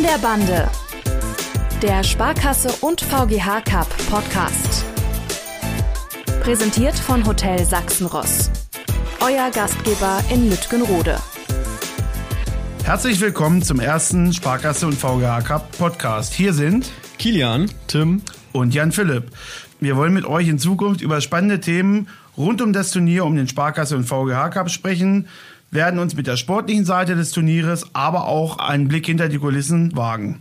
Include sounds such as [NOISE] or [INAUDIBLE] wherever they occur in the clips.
An der Bande. Der Sparkasse und VGH Cup Podcast. Präsentiert von Hotel Sachsenross. Euer Gastgeber in Lütgenrode. Herzlich willkommen zum ersten Sparkasse und VGH Cup Podcast. Hier sind Kilian, Tim und Jan Philipp. Wir wollen mit euch in Zukunft über spannende Themen rund um das Turnier um den Sparkasse und VGH Cup sprechen, werden uns mit der sportlichen Seite des Turnieres, aber auch einen Blick hinter die Kulissen wagen.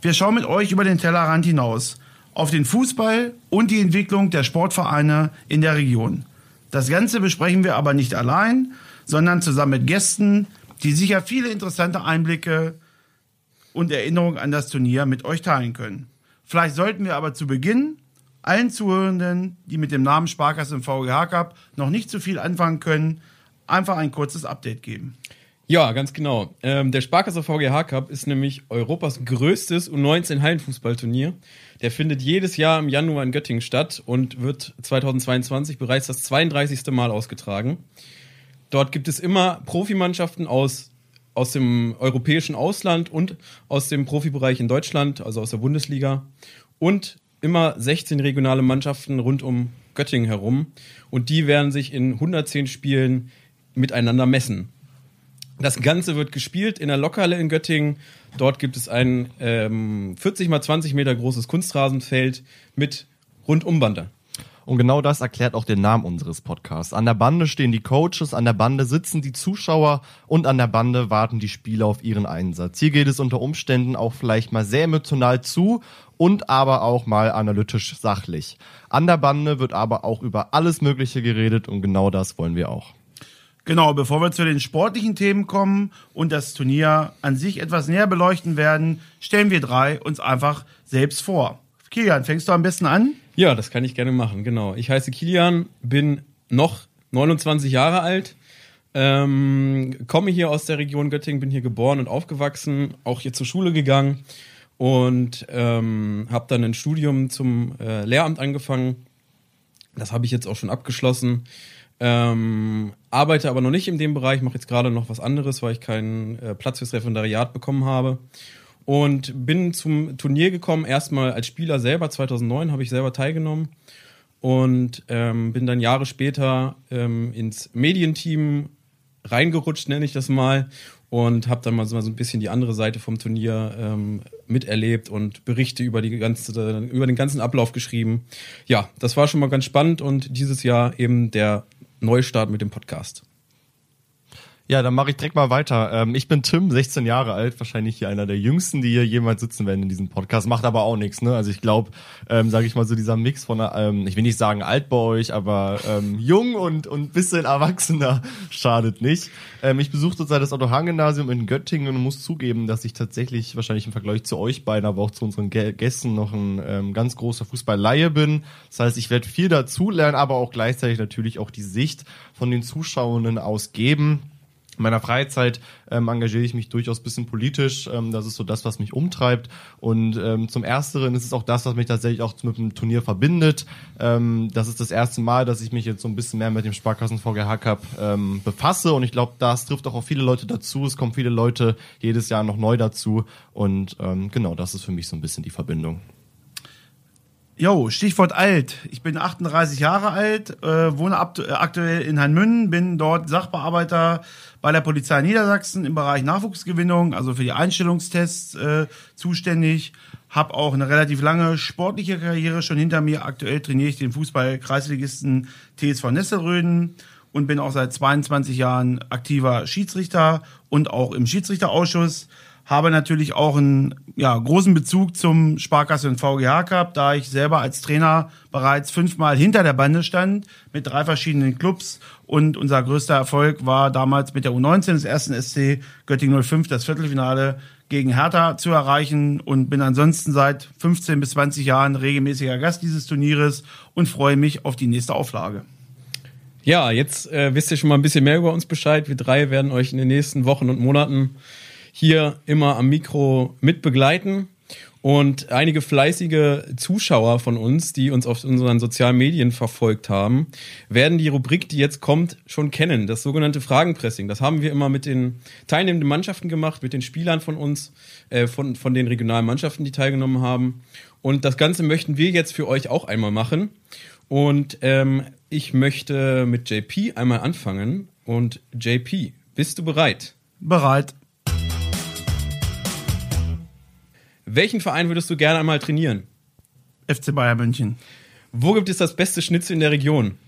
Wir schauen mit euch über den Tellerrand hinaus auf den Fußball und die Entwicklung der Sportvereine in der Region. Das Ganze besprechen wir aber nicht allein, sondern zusammen mit Gästen, die sicher viele interessante Einblicke und Erinnerungen an das Turnier mit euch teilen können. Vielleicht sollten wir aber zu Beginn allen Zuhörenden, die mit dem Namen Sparkasse im VGH Cup noch nicht so viel anfangen können, einfach ein kurzes Update geben. Ja, ganz genau. Ähm, der Sparkasse VGH Cup ist nämlich Europas größtes U19 Hallenfußballturnier. Der findet jedes Jahr im Januar in Göttingen statt und wird 2022 bereits das 32. Mal ausgetragen. Dort gibt es immer Profimannschaften aus, aus dem europäischen Ausland und aus dem Profibereich in Deutschland, also aus der Bundesliga. Und immer 16 regionale Mannschaften rund um Göttingen herum. Und die werden sich in 110 Spielen miteinander messen. Das Ganze wird gespielt in der Lokhalle in Göttingen. Dort gibt es ein ähm, 40 mal 20 Meter großes Kunstrasenfeld mit Rundumbande. Und genau das erklärt auch den Namen unseres Podcasts. An der Bande stehen die Coaches, an der Bande sitzen die Zuschauer und an der Bande warten die Spieler auf ihren Einsatz. Hier geht es unter Umständen auch vielleicht mal sehr emotional zu und aber auch mal analytisch sachlich. An der Bande wird aber auch über alles Mögliche geredet und genau das wollen wir auch. Genau, bevor wir zu den sportlichen Themen kommen und das Turnier an sich etwas näher beleuchten werden, stellen wir drei uns einfach selbst vor. Kilian, fängst du am besten an? Ja, das kann ich gerne machen, genau. Ich heiße Kilian, bin noch 29 Jahre alt, ähm, komme hier aus der Region Göttingen, bin hier geboren und aufgewachsen, auch hier zur Schule gegangen und ähm, habe dann ein Studium zum äh, Lehramt angefangen. Das habe ich jetzt auch schon abgeschlossen. Ähm, arbeite aber noch nicht in dem Bereich, mache jetzt gerade noch was anderes, weil ich keinen äh, Platz fürs Referendariat bekommen habe. Und bin zum Turnier gekommen, erstmal als Spieler selber, 2009 habe ich selber teilgenommen. Und ähm, bin dann Jahre später ähm, ins Medienteam reingerutscht, nenne ich das mal. Und habe dann mal so, mal so ein bisschen die andere Seite vom Turnier ähm, miterlebt und Berichte über, die ganze, über den ganzen Ablauf geschrieben. Ja, das war schon mal ganz spannend und dieses Jahr eben der Neustart mit dem Podcast. Ja, dann mache ich direkt mal weiter. Ähm, ich bin Tim, 16 Jahre alt, wahrscheinlich hier einer der jüngsten, die hier jemals sitzen werden in diesem Podcast. Macht aber auch nichts, ne? Also ich glaube, ähm, sage ich mal so dieser Mix von, ähm, ich will nicht sagen alt bei euch, aber ähm, jung und und bisschen erwachsener [LAUGHS] schadet nicht. Ähm, ich besuche zurzeit das Otto-Hahn-Gymnasium in Göttingen und muss zugeben, dass ich tatsächlich wahrscheinlich im Vergleich zu euch beiden, aber auch zu unseren Gästen noch ein ähm, ganz großer Fußball-Laie bin. Das heißt, ich werde viel dazulernen, aber auch gleichzeitig natürlich auch die Sicht von den Zuschauenden ausgeben. In meiner Freizeit ähm, engagiere ich mich durchaus bisschen politisch. Ähm, das ist so das, was mich umtreibt. Und ähm, zum Ersteren ist es auch das, was mich tatsächlich auch mit dem Turnier verbindet. Ähm, das ist das erste Mal, dass ich mich jetzt so ein bisschen mehr mit dem Sparkassen VGH Cup ähm, befasse. Und ich glaube, das trifft auch auf viele Leute dazu. Es kommen viele Leute jedes Jahr noch neu dazu. Und ähm, genau, das ist für mich so ein bisschen die Verbindung. Jo, Stichwort alt. Ich bin 38 Jahre alt, äh, wohne aktuell in Hanmünden, bin dort Sachbearbeiter bei der Polizei Niedersachsen im Bereich Nachwuchsgewinnung, also für die Einstellungstests äh, zuständig. Hab auch eine relativ lange sportliche Karriere schon hinter mir. Aktuell trainiere ich den Fußball-Kreisligisten TSV Nesselröden und bin auch seit 22 Jahren aktiver Schiedsrichter und auch im Schiedsrichterausschuss habe natürlich auch einen ja, großen Bezug zum Sparkasse und VGH Cup, da ich selber als Trainer bereits fünfmal hinter der Bande stand mit drei verschiedenen Clubs und unser größter Erfolg war damals mit der U19 des ersten SC Göttingen 05 das Viertelfinale gegen Hertha zu erreichen und bin ansonsten seit 15 bis 20 Jahren regelmäßiger Gast dieses Turnieres und freue mich auf die nächste Auflage. Ja, jetzt äh, wisst ihr schon mal ein bisschen mehr über uns Bescheid. Wir drei werden euch in den nächsten Wochen und Monaten hier immer am Mikro mit begleiten. Und einige fleißige Zuschauer von uns, die uns auf unseren sozialen Medien verfolgt haben, werden die Rubrik, die jetzt kommt, schon kennen. Das sogenannte Fragenpressing. Das haben wir immer mit den teilnehmenden Mannschaften gemacht, mit den Spielern von uns, äh, von, von den regionalen Mannschaften, die teilgenommen haben. Und das Ganze möchten wir jetzt für euch auch einmal machen. Und ähm, ich möchte mit JP einmal anfangen. Und JP, bist du bereit? Bereit. Welchen Verein würdest du gerne einmal trainieren? FC Bayern München. Wo gibt es das beste Schnitzel in der Region?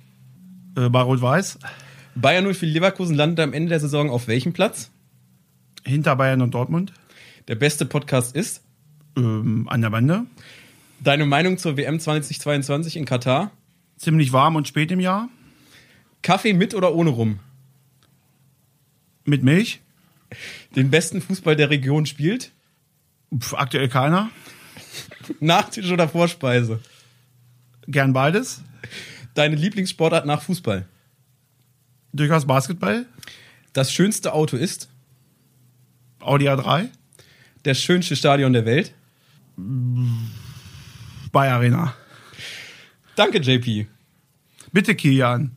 Äh, bei Rot-Weiß. Bayern 04 Leverkusen landet am Ende der Saison auf welchem Platz? Hinter Bayern und Dortmund. Der beste Podcast ist? Ähm, an der Bande. Deine Meinung zur WM 2022 in Katar? Ziemlich warm und spät im Jahr. Kaffee mit oder ohne Rum? Mit Milch. Den besten Fußball der Region spielt? Pff, aktuell keiner. Nachtisch oder Vorspeise? Gern beides. Deine Lieblingssportart nach Fußball? Durchaus Basketball. Das schönste Auto ist? Audi A3. Das schönste Stadion der Welt? Bayer Arena. Danke, JP. Bitte, Kilian.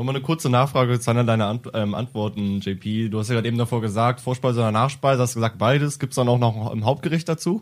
Nochmal eine kurze Nachfrage zu einer deiner Ant ähm, Antworten, JP. Du hast ja gerade eben davor gesagt, Vorspeise oder Nachspeise, hast gesagt beides. Gibt's dann auch noch ein Hauptgericht dazu?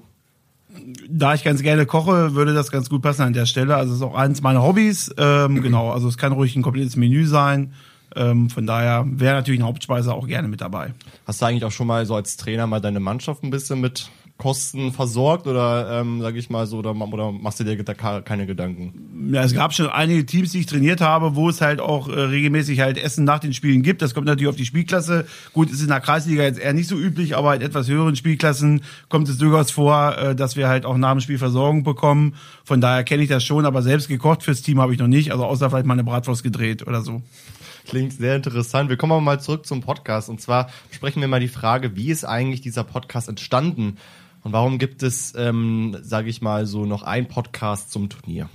Da ich ganz gerne koche, würde das ganz gut passen an der Stelle. Also es ist auch eins meiner Hobbys. Ähm, [CLEARS THROAT] genau, also es kann ruhig ein komplettes Menü sein. Ähm, von daher wäre natürlich eine Hauptspeise auch gerne mit dabei. Hast du eigentlich auch schon mal so als Trainer mal deine Mannschaft ein bisschen mit Kosten versorgt oder ähm, sage ich mal so oder, oder machst du dir da keine Gedanken? Ja, es gab schon einige Teams, die ich trainiert habe, wo es halt auch äh, regelmäßig halt Essen nach den Spielen gibt. Das kommt natürlich auf die Spielklasse. Gut, ist in der Kreisliga jetzt eher nicht so üblich, aber in etwas höheren Spielklassen kommt es durchaus vor, äh, dass wir halt auch nach dem Spiel Versorgung bekommen. Von daher kenne ich das schon, aber selbst gekocht fürs Team habe ich noch nicht. Also außer vielleicht mal eine Bratwurst gedreht oder so. Klingt sehr interessant. Wir kommen aber mal zurück zum Podcast. Und zwar sprechen wir mal die Frage, wie ist eigentlich dieser Podcast entstanden? Und warum gibt es, ähm, sage ich mal, so noch ein Podcast zum Turnier?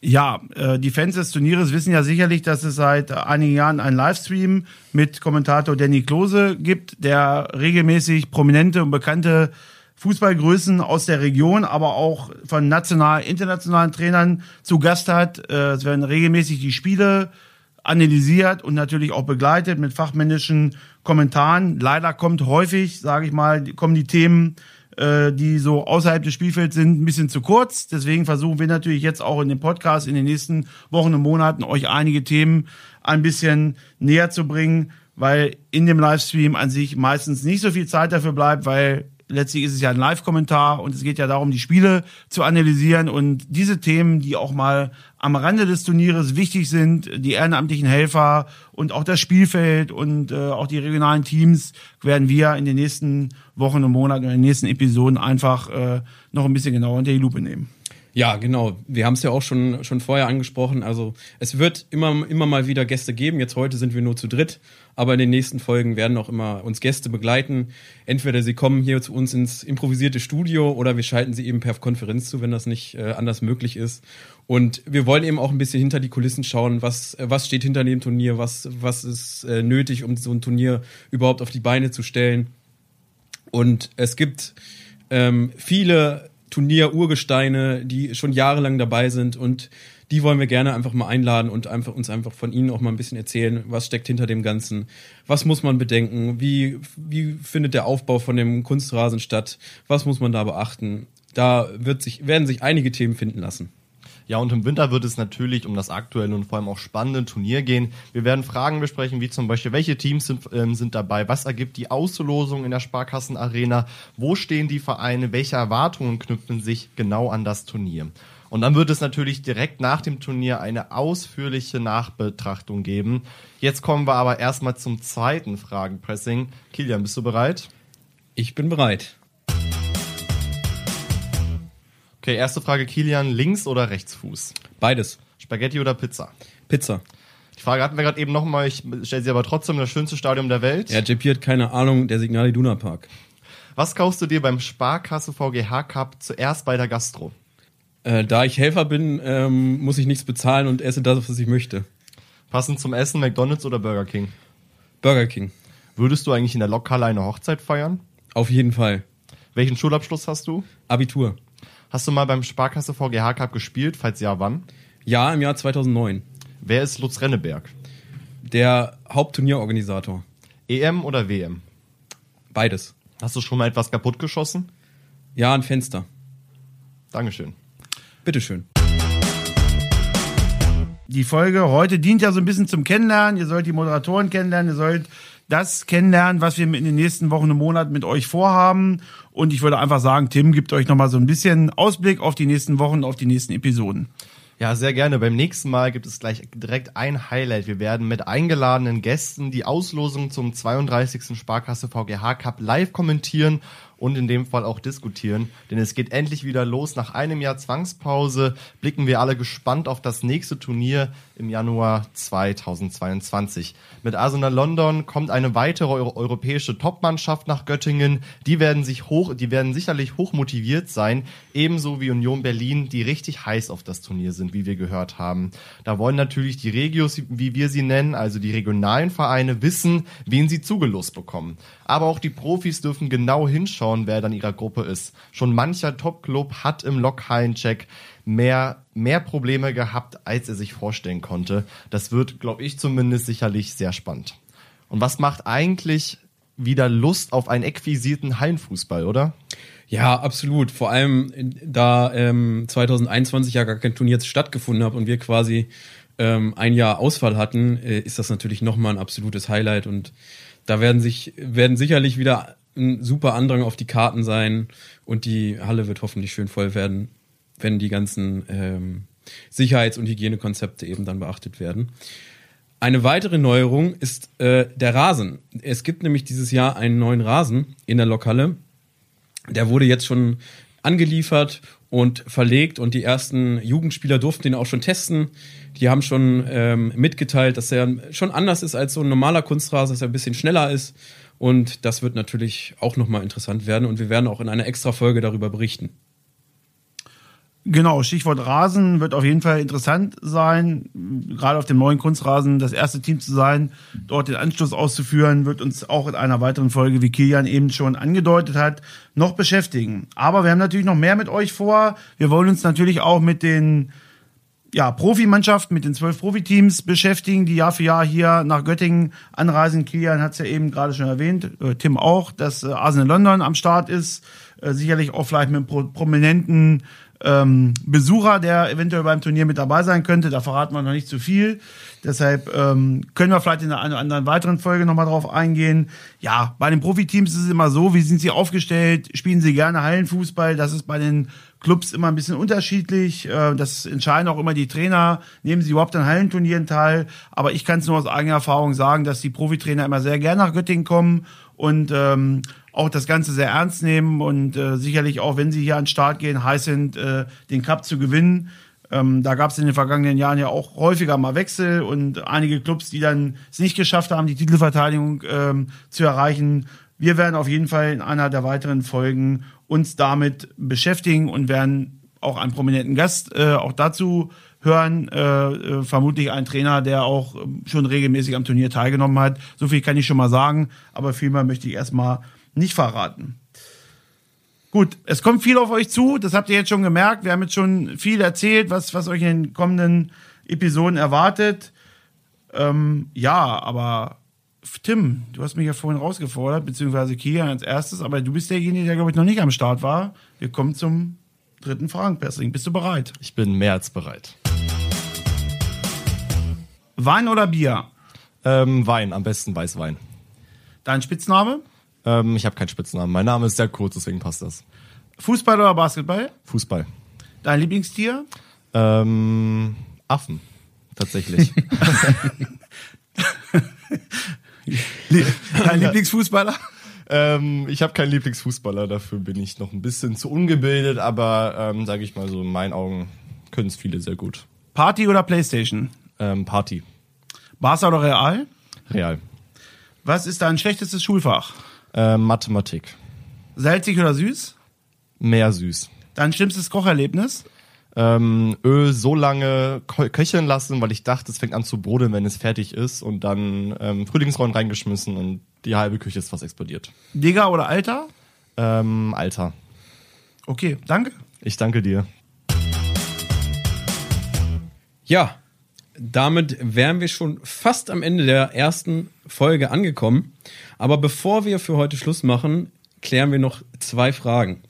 Ja, äh, die Fans des Turnieres wissen ja sicherlich, dass es seit einigen Jahren einen Livestream mit Kommentator Danny Klose gibt, der regelmäßig prominente und bekannte Fußballgrößen aus der Region, aber auch von national, internationalen Trainern zu Gast hat. Äh, es werden regelmäßig die Spiele analysiert und natürlich auch begleitet mit fachmännischen Kommentaren. Leider kommt häufig, sage ich mal, kommen die Themen, äh, die so außerhalb des Spielfelds sind, ein bisschen zu kurz. Deswegen versuchen wir natürlich jetzt auch in dem Podcast in den nächsten Wochen und Monaten euch einige Themen ein bisschen näher zu bringen, weil in dem Livestream an sich meistens nicht so viel Zeit dafür bleibt, weil letztlich ist es ja ein Live-Kommentar und es geht ja darum, die Spiele zu analysieren und diese Themen, die auch mal am Rande des Turnieres wichtig sind, die ehrenamtlichen Helfer und auch das Spielfeld und äh, auch die regionalen Teams, werden wir in den nächsten Wochen und Monaten in den nächsten Episoden einfach äh, noch ein bisschen genauer unter die Lupe nehmen. Ja, genau. Wir haben es ja auch schon, schon vorher angesprochen. Also es wird immer, immer mal wieder Gäste geben. Jetzt heute sind wir nur zu dritt, aber in den nächsten Folgen werden auch immer uns Gäste begleiten. Entweder sie kommen hier zu uns ins improvisierte Studio oder wir schalten sie eben per Konferenz zu, wenn das nicht äh, anders möglich ist. Und wir wollen eben auch ein bisschen hinter die Kulissen schauen, was, was steht hinter dem Turnier, was, was ist äh, nötig, um so ein Turnier überhaupt auf die Beine zu stellen. Und es gibt ähm, viele Turnier-Urgesteine, die schon jahrelang dabei sind und die wollen wir gerne einfach mal einladen und einfach uns einfach von ihnen auch mal ein bisschen erzählen, was steckt hinter dem Ganzen, was muss man bedenken, wie, wie findet der Aufbau von dem Kunstrasen statt, was muss man da beachten. Da wird sich, werden sich einige Themen finden lassen. Ja, und im Winter wird es natürlich um das aktuelle und vor allem auch spannende Turnier gehen. Wir werden Fragen besprechen, wie zum Beispiel, welche Teams sind, ähm, sind dabei, was ergibt die Auslosung in der Sparkassenarena, wo stehen die Vereine, welche Erwartungen knüpfen sich genau an das Turnier. Und dann wird es natürlich direkt nach dem Turnier eine ausführliche Nachbetrachtung geben. Jetzt kommen wir aber erstmal zum zweiten Fragenpressing. Kilian, bist du bereit? Ich bin bereit. Okay, erste Frage, Kilian, Links- oder Rechtsfuß? Beides. Spaghetti oder Pizza? Pizza. Die Frage hatten wir gerade eben nochmal, ich stelle sie aber trotzdem, das schönste Stadion der Welt. Ja, JP hat keine Ahnung, der Signal Iduna Park. Was kaufst du dir beim Sparkasse VGH Cup zuerst bei der Gastro? Äh, da ich Helfer bin, ähm, muss ich nichts bezahlen und esse das, was ich möchte. Passend zum Essen, McDonalds oder Burger King? Burger King. Würdest du eigentlich in der Lokhalle eine Hochzeit feiern? Auf jeden Fall. Welchen Schulabschluss hast du? Abitur. Hast du mal beim Sparkasse VGH Cup gespielt? Falls ja, wann? Ja, im Jahr 2009. Wer ist Lutz Renneberg? Der Hauptturnierorganisator. EM oder WM? Beides. Hast du schon mal etwas kaputt geschossen? Ja, ein Fenster. Dankeschön. Bitteschön. Die Folge heute dient ja so ein bisschen zum Kennenlernen. Ihr sollt die Moderatoren kennenlernen, ihr sollt das kennenlernen, was wir in den nächsten Wochen und Monaten mit euch vorhaben. Und ich würde einfach sagen, Tim gibt euch nochmal so ein bisschen Ausblick auf die nächsten Wochen, auf die nächsten Episoden. Ja, sehr gerne. Beim nächsten Mal gibt es gleich direkt ein Highlight. Wir werden mit eingeladenen Gästen die Auslosung zum 32. Sparkasse VGH Cup live kommentieren und in dem Fall auch diskutieren. Denn es geht endlich wieder los. Nach einem Jahr Zwangspause blicken wir alle gespannt auf das nächste Turnier im Januar 2022. Mit Arsenal London kommt eine weitere euro europäische Topmannschaft nach Göttingen. Die werden sich hoch, die werden sicherlich hoch motiviert sein. Ebenso wie Union Berlin, die richtig heiß auf das Turnier sind, wie wir gehört haben. Da wollen natürlich die Regios, wie wir sie nennen, also die regionalen Vereine, wissen, wen sie zugelost bekommen. Aber auch die Profis dürfen genau hinschauen, wer dann ihrer Gruppe ist. Schon mancher Top-Club hat im Lokhallencheck mehr, mehr Probleme gehabt, als er sich vorstellen konnte. Das wird, glaube ich zumindest, sicherlich sehr spannend. Und was macht eigentlich wieder Lust auf einen exquisiten Hallenfußball, oder? Ja, absolut. Vor allem, da ähm, 2021 ja gar kein Turnier stattgefunden hat und wir quasi ähm, ein Jahr Ausfall hatten, äh, ist das natürlich nochmal ein absolutes Highlight und da werden sich, werden sicherlich wieder ein super Andrang auf die Karten sein und die Halle wird hoffentlich schön voll werden, wenn die ganzen ähm, Sicherheits- und Hygienekonzepte eben dann beachtet werden. Eine weitere Neuerung ist äh, der Rasen. Es gibt nämlich dieses Jahr einen neuen Rasen in der Lokhalle. Der wurde jetzt schon angeliefert und verlegt und die ersten Jugendspieler durften den auch schon testen. Die haben schon ähm, mitgeteilt, dass er schon anders ist als so ein normaler Kunstrasen, dass er ein bisschen schneller ist. Und das wird natürlich auch nochmal interessant werden und wir werden auch in einer extra Folge darüber berichten. Genau, Stichwort Rasen wird auf jeden Fall interessant sein. Gerade auf dem neuen Kunstrasen das erste Team zu sein, dort den Anschluss auszuführen, wird uns auch in einer weiteren Folge, wie Kilian eben schon angedeutet hat, noch beschäftigen. Aber wir haben natürlich noch mehr mit euch vor. Wir wollen uns natürlich auch mit den ja, Profimannschaften, mit den zwölf Profiteams beschäftigen, die Jahr für Jahr hier nach Göttingen anreisen. Kilian hat es ja eben gerade schon erwähnt, äh, Tim auch, dass äh, Arsenal London am Start ist. Äh, sicherlich auch vielleicht mit einem pro prominenten ähm, Besucher, der eventuell beim Turnier mit dabei sein könnte. Da verraten wir noch nicht zu viel. Deshalb ähm, können wir vielleicht in einer anderen weiteren Folge nochmal drauf eingehen. Ja, bei den Profiteams ist es immer so, wie sind sie aufgestellt? Spielen sie gerne Hallenfußball? Das ist bei den Clubs immer ein bisschen unterschiedlich. Äh, das entscheiden auch immer die Trainer. Nehmen sie überhaupt an Hallenturnieren teil? Aber ich kann es nur aus eigener Erfahrung sagen, dass die Profitrainer immer sehr gerne nach Göttingen kommen und ähm, auch das Ganze sehr ernst nehmen und äh, sicherlich auch, wenn sie hier an den Start gehen, heiß sind, äh, den Cup zu gewinnen. Ähm, da gab es in den vergangenen Jahren ja auch häufiger mal Wechsel und einige Clubs, die dann es nicht geschafft haben, die Titelverteidigung ähm, zu erreichen. Wir werden auf jeden Fall in einer der weiteren Folgen uns damit beschäftigen und werden auch einen prominenten Gast äh, auch dazu hören. Äh, äh, vermutlich ein Trainer, der auch schon regelmäßig am Turnier teilgenommen hat. So viel kann ich schon mal sagen, aber viel mehr möchte ich erstmal nicht verraten. Gut, es kommt viel auf euch zu, das habt ihr jetzt schon gemerkt. Wir haben jetzt schon viel erzählt, was, was euch in den kommenden Episoden erwartet. Ähm, ja, aber Tim, du hast mich ja vorhin rausgefordert, beziehungsweise Kian als erstes, aber du bist derjenige, der, glaube ich, noch nicht am Start war. Wir kommen zum dritten Fragenpassing. Bist du bereit? Ich bin mehr als bereit. Wein oder Bier? Ähm, Wein, am besten Weißwein. Dein Spitzname? Ähm, ich habe keinen Spitznamen. Mein Name ist sehr kurz, deswegen passt das. Fußball oder Basketball? Fußball. Dein Lieblingstier? Ähm, Affen. Tatsächlich. [LAUGHS] [LAUGHS] Dein Lieblingsfußballer? Ähm, ich habe keinen Lieblingsfußballer, dafür bin ich noch ein bisschen zu ungebildet, aber ähm, sage ich mal so, in meinen Augen können es viele sehr gut. Party oder Playstation? Ähm, Party. Barca oder Real? Real. Was ist dein schlechtestes Schulfach? Ähm, Mathematik. Salzig oder süß? Mehr süß. Dein schlimmstes Kocherlebnis? Ähm, Öl so lange kö- köcheln lassen, weil ich dachte, es fängt an zu brodeln, wenn es fertig ist und dann ähm, Frühlingsrollen reingeschmissen und die halbe Küche ist fast explodiert. Digger oder Alter? Ähm, Alter, Okay, danke. ich danke dir. Ja, damit wären wir schon fast am Ende der ersten Folge angekommen. Aber bevor wir für heute Schluss machen, klären wir noch zwei Fragen.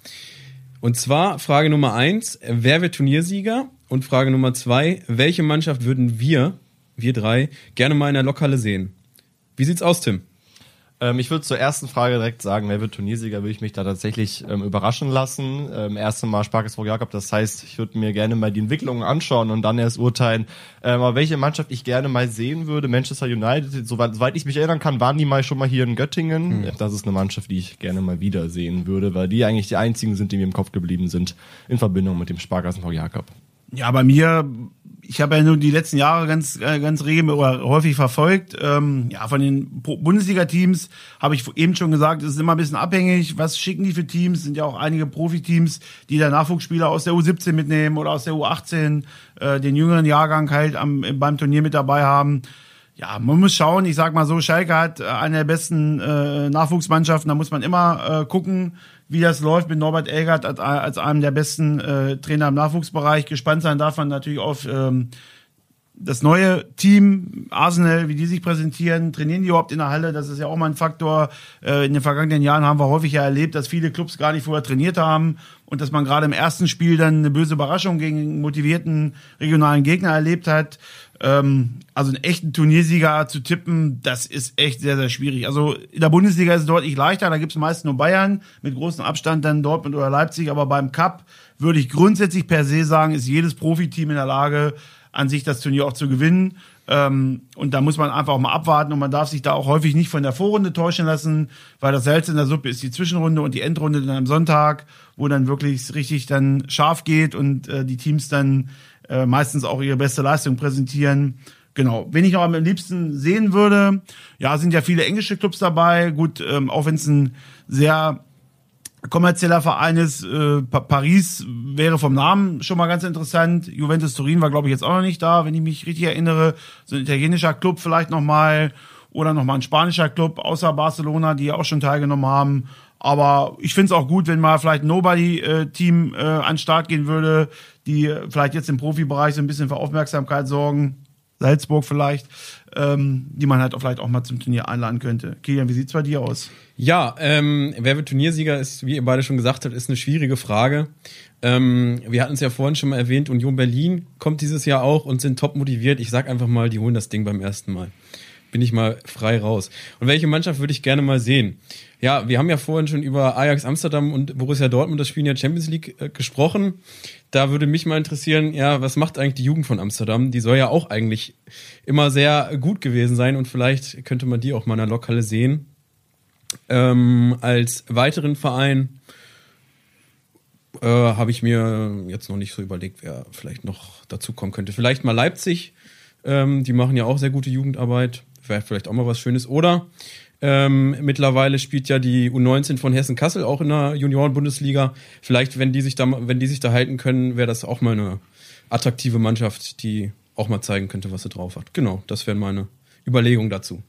Und zwar Frage Nummer eins, wer wird Turniersieger? Und Frage Nummer zwei, welche Mannschaft würden wir, wir drei, gerne mal in der Lokale sehen? Wie sieht's aus, Tim? Ähm, ich würde zur ersten Frage direkt sagen, wer wird Turniersieger, würde ich mich da tatsächlich ähm, überraschen lassen. Ähm, erste Mal Sparkes vor Jakob, das heißt, ich würde mir gerne mal die Entwicklungen anschauen und dann erst urteilen, ähm, aber welche Mannschaft ich gerne mal sehen würde. Manchester United, soweit, soweit ich mich erinnern kann, waren die mal schon mal hier in Göttingen. Das ist eine Mannschaft, die ich gerne mal wiedersehen würde, weil die eigentlich die einzigen sind, die mir im Kopf geblieben sind in Verbindung mit dem Sparkassen vor Jakob. Ja, bei mir, ich habe ja nur die letzten Jahre ganz, äh, ganz regelmäßig oder häufig verfolgt. Ähm, ja, von den Bundesliga-Teams habe ich eben schon gesagt, es ist immer ein bisschen abhängig. Was schicken die für Teams? Sind ja auch einige Profiteams, die da Nachwuchsspieler aus der U17 mitnehmen oder aus der U18, äh, den jüngeren Jahrgang halt am, beim Turnier mit dabei haben. Ja, man muss schauen. Ich sag mal so, Schalke hat äh, eine der besten äh, Nachwuchsmannschaften. Da muss man immer äh, gucken, wie das läuft mit Norbert Elgert als, als einem der besten äh, Trainer im Nachwuchsbereich. Gespannt sein darf man natürlich auf ähm, das neue Team Arsenal, wie die sich präsentieren, trainieren die überhaupt in der Halle? Das ist ja auch mal ein Faktor. Äh, in den vergangenen Jahren haben wir häufig ja erlebt, dass viele Clubs gar nicht vorher trainiert haben und dass man gerade im ersten Spiel dann eine böse Überraschung gegen motivierten regionalen Gegner erlebt hat. Ähm, also einen echten Turniersieger zu tippen, das ist echt sehr, sehr schwierig. Also in der Bundesliga ist es deutlich leichter, da gibt es meist nur Bayern, mit großem Abstand dann Dortmund oder Leipzig, aber beim Cup würde ich grundsätzlich per se sagen, ist jedes Profiteam in der Lage, an sich das Turnier auch zu gewinnen. Ähm, und da muss man einfach auch mal abwarten und man darf sich da auch häufig nicht von der Vorrunde täuschen lassen, weil das Salz in der Suppe ist die Zwischenrunde und die Endrunde dann am Sonntag, wo dann wirklich richtig dann scharf geht und äh, die Teams dann äh, meistens auch ihre beste Leistung präsentieren. Genau. Wen ich noch am liebsten sehen würde, ja, sind ja viele englische Clubs dabei. Gut, ähm, auch wenn es ein sehr kommerzieller Verein ist. Äh, Pa- Paris wäre vom Namen schon mal ganz interessant. Juventus Turin war, glaube ich, jetzt auch noch nicht da, wenn ich mich richtig erinnere. So ein italienischer Club vielleicht noch mal oder noch mal ein spanischer Club außer Barcelona, die ja auch schon teilgenommen haben. Aber ich finde es auch gut, wenn mal vielleicht ein Nobody-Team äh, an den Start gehen würde, die äh, vielleicht jetzt im Profibereich so ein bisschen für Aufmerksamkeit sorgen. Salzburg vielleicht, ähm, die man halt auch vielleicht auch mal zum Turnier einladen könnte. Kilian, wie sieht's bei dir aus? Ja, ähm, wer wird Turniersieger ist, wie ihr beide schon gesagt habt, ist eine schwierige Frage. Ähm, wir hatten es ja vorhin schon mal erwähnt, Union Berlin kommt dieses Jahr auch und sind top motiviert. Ich sag einfach mal, die holen das Ding beim ersten Mal. Bin ich mal frei raus. Und welche Mannschaft würde ich gerne mal sehen? Ja, wir haben ja vorhin schon über Ajax Amsterdam und Borussia Dortmund, das Spielen ja Champions League, äh, gesprochen. Da würde mich mal interessieren, ja, was macht eigentlich die Jugend von Amsterdam? Die soll ja auch eigentlich immer sehr gut gewesen sein und vielleicht könnte man die auch mal in der Lokhalle sehen. Ähm, als weiteren Verein äh, habe ich mir jetzt noch nicht so überlegt, wer vielleicht noch dazu kommen könnte. Vielleicht mal Leipzig, ähm, die machen ja auch sehr gute Jugendarbeit, wäre vielleicht auch mal was Schönes. Oder ähm, mittlerweile spielt ja die U19 von Hessen Kassel auch in der Junioren-Bundesliga. Vielleicht, wenn die sich da, wenn die sich da halten können, wäre das auch mal eine attraktive Mannschaft, die auch mal zeigen könnte, was sie drauf hat. Genau, das wären meine Überlegungen dazu.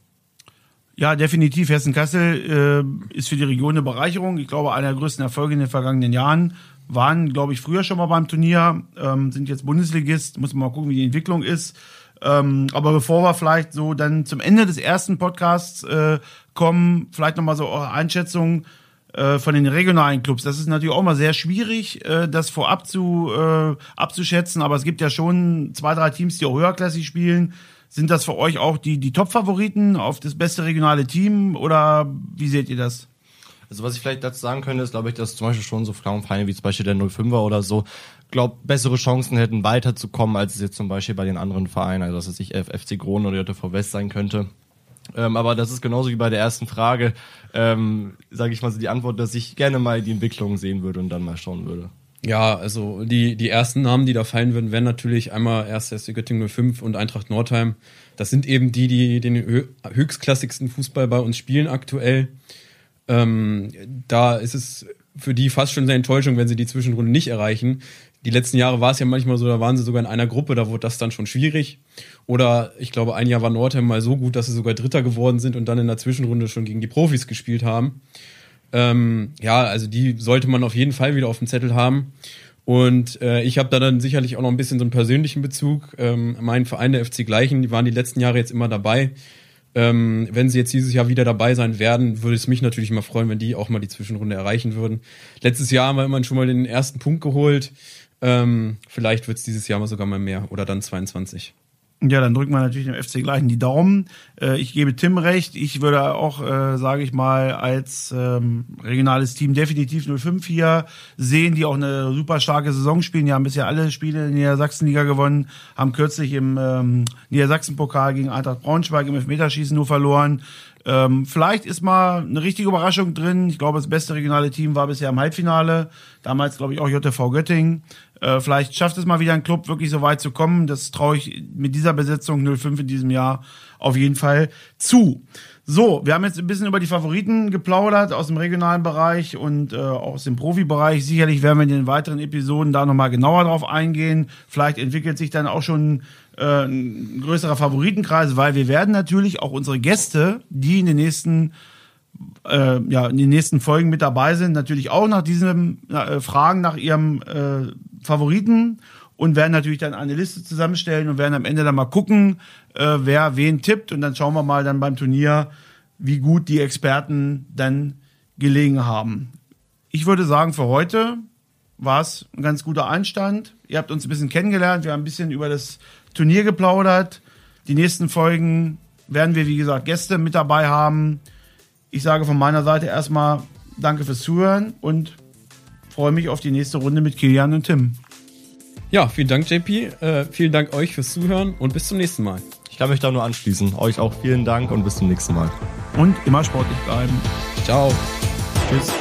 Ja, definitiv. Hessen-Kassel äh, ist für die Region eine Bereicherung. Ich glaube, einer der größten Erfolge in den vergangenen Jahren waren, glaube ich, früher schon mal beim Turnier, ähm, sind jetzt Bundesligist. Muss man mal gucken, wie die Entwicklung ist. Ähm, aber bevor wir vielleicht so dann zum Ende des ersten Podcasts äh, kommen, vielleicht nochmal so eure Einschätzung äh, von den regionalen Clubs. Das ist natürlich auch mal sehr schwierig, äh, das vorab zu, äh, abzuschätzen. Aber es gibt ja schon zwei, drei Teams, die auch höherklassig spielen. Sind das für euch auch die, die Top-Favoriten auf das beste regionale Team oder wie seht ihr das? Also was ich vielleicht dazu sagen könnte, ist, glaube ich, dass zum Beispiel schon so Frauenvereine wie zum Beispiel der 05er oder so, glaub, bessere Chancen hätten weiterzukommen, als es jetzt zum Beispiel bei den anderen Vereinen, also dass es nicht FC Kronen oder JTV West sein könnte. Ähm, aber das ist genauso wie bei der ersten Frage, ähm, sage ich mal so die Antwort, dass ich gerne mal die Entwicklung sehen würde und dann mal schauen würde. Ja, also die, die ersten Namen, die da fallen würden, wären natürlich einmal erst SC Göttingen 05 und Eintracht Nordheim. Das sind eben die, die den hö höchstklassigsten Fußball bei uns spielen aktuell. Ähm, da ist es für die fast schon eine Enttäuschung, wenn sie die Zwischenrunde nicht erreichen. Die letzten Jahre war es ja manchmal so, da waren sie sogar in einer Gruppe, da wurde das dann schon schwierig. Oder ich glaube, ein Jahr war Nordheim mal so gut, dass sie sogar Dritter geworden sind und dann in der Zwischenrunde schon gegen die Profis gespielt haben. Ähm, ja, also die sollte man auf jeden Fall wieder auf dem Zettel haben. Und äh, ich habe da dann sicherlich auch noch ein bisschen so einen persönlichen Bezug. Ähm, mein Verein der FC Gleichen, die waren die letzten Jahre jetzt immer dabei. Ähm, wenn sie jetzt dieses Jahr wieder dabei sein werden, würde es mich natürlich mal freuen, wenn die auch mal die Zwischenrunde erreichen würden. Letztes Jahr haben wir immerhin schon mal den ersten Punkt geholt. Ähm, vielleicht wird es dieses Jahr mal sogar mal mehr oder dann 22. Ja, dann drücken wir natürlich dem FC gleichen die Daumen. Äh, ich gebe Tim recht. Ich würde auch, äh, sage ich mal, als ähm, regionales Team definitiv 05 hier sehen, die auch eine super starke Saison spielen. Die haben bisher alle Spiele in der Sachsenliga gewonnen, haben kürzlich im ähm, Niedersachsen-Pokal gegen Eintracht Braunschweig im Elfmeterschießen nur verloren. Ähm, vielleicht ist mal eine richtige Überraschung drin. Ich glaube, das beste regionale Team war bisher im Halbfinale. Damals, glaube ich, auch JTV Göttingen. Äh, vielleicht schafft es mal wieder ein Club wirklich so weit zu kommen. Das traue ich mit dieser Besetzung 05 in diesem Jahr auf jeden Fall zu. So, wir haben jetzt ein bisschen über die Favoriten geplaudert aus dem regionalen Bereich und äh, aus dem Profibereich. Sicherlich werden wir in den weiteren Episoden da nochmal genauer drauf eingehen. Vielleicht entwickelt sich dann auch schon äh, ein größerer Favoritenkreis, weil wir werden natürlich auch unsere Gäste, die in den nächsten äh, ja, in den nächsten Folgen mit dabei sind, natürlich auch nach diesem äh, Fragen nach ihrem äh, Favoriten und werden natürlich dann eine Liste zusammenstellen und werden am Ende dann mal gucken, äh, wer wen tippt und dann schauen wir mal dann beim Turnier, wie gut die Experten dann gelegen haben. Ich würde sagen, für heute war es ein ganz guter Einstand. Ihr habt uns ein bisschen kennengelernt, wir haben ein bisschen über das Turnier geplaudert. Die nächsten Folgen werden wir, wie gesagt, Gäste mit dabei haben. Ich sage von meiner Seite erstmal danke fürs Zuhören und freue mich auf die nächste Runde mit Kilian und Tim. Ja, vielen Dank, JP. Äh, vielen Dank euch fürs Zuhören und bis zum nächsten Mal. Ich kann mich da nur anschließen. Euch auch vielen Dank und bis zum nächsten Mal. Und immer sportlich bleiben. Ciao. Tschüss.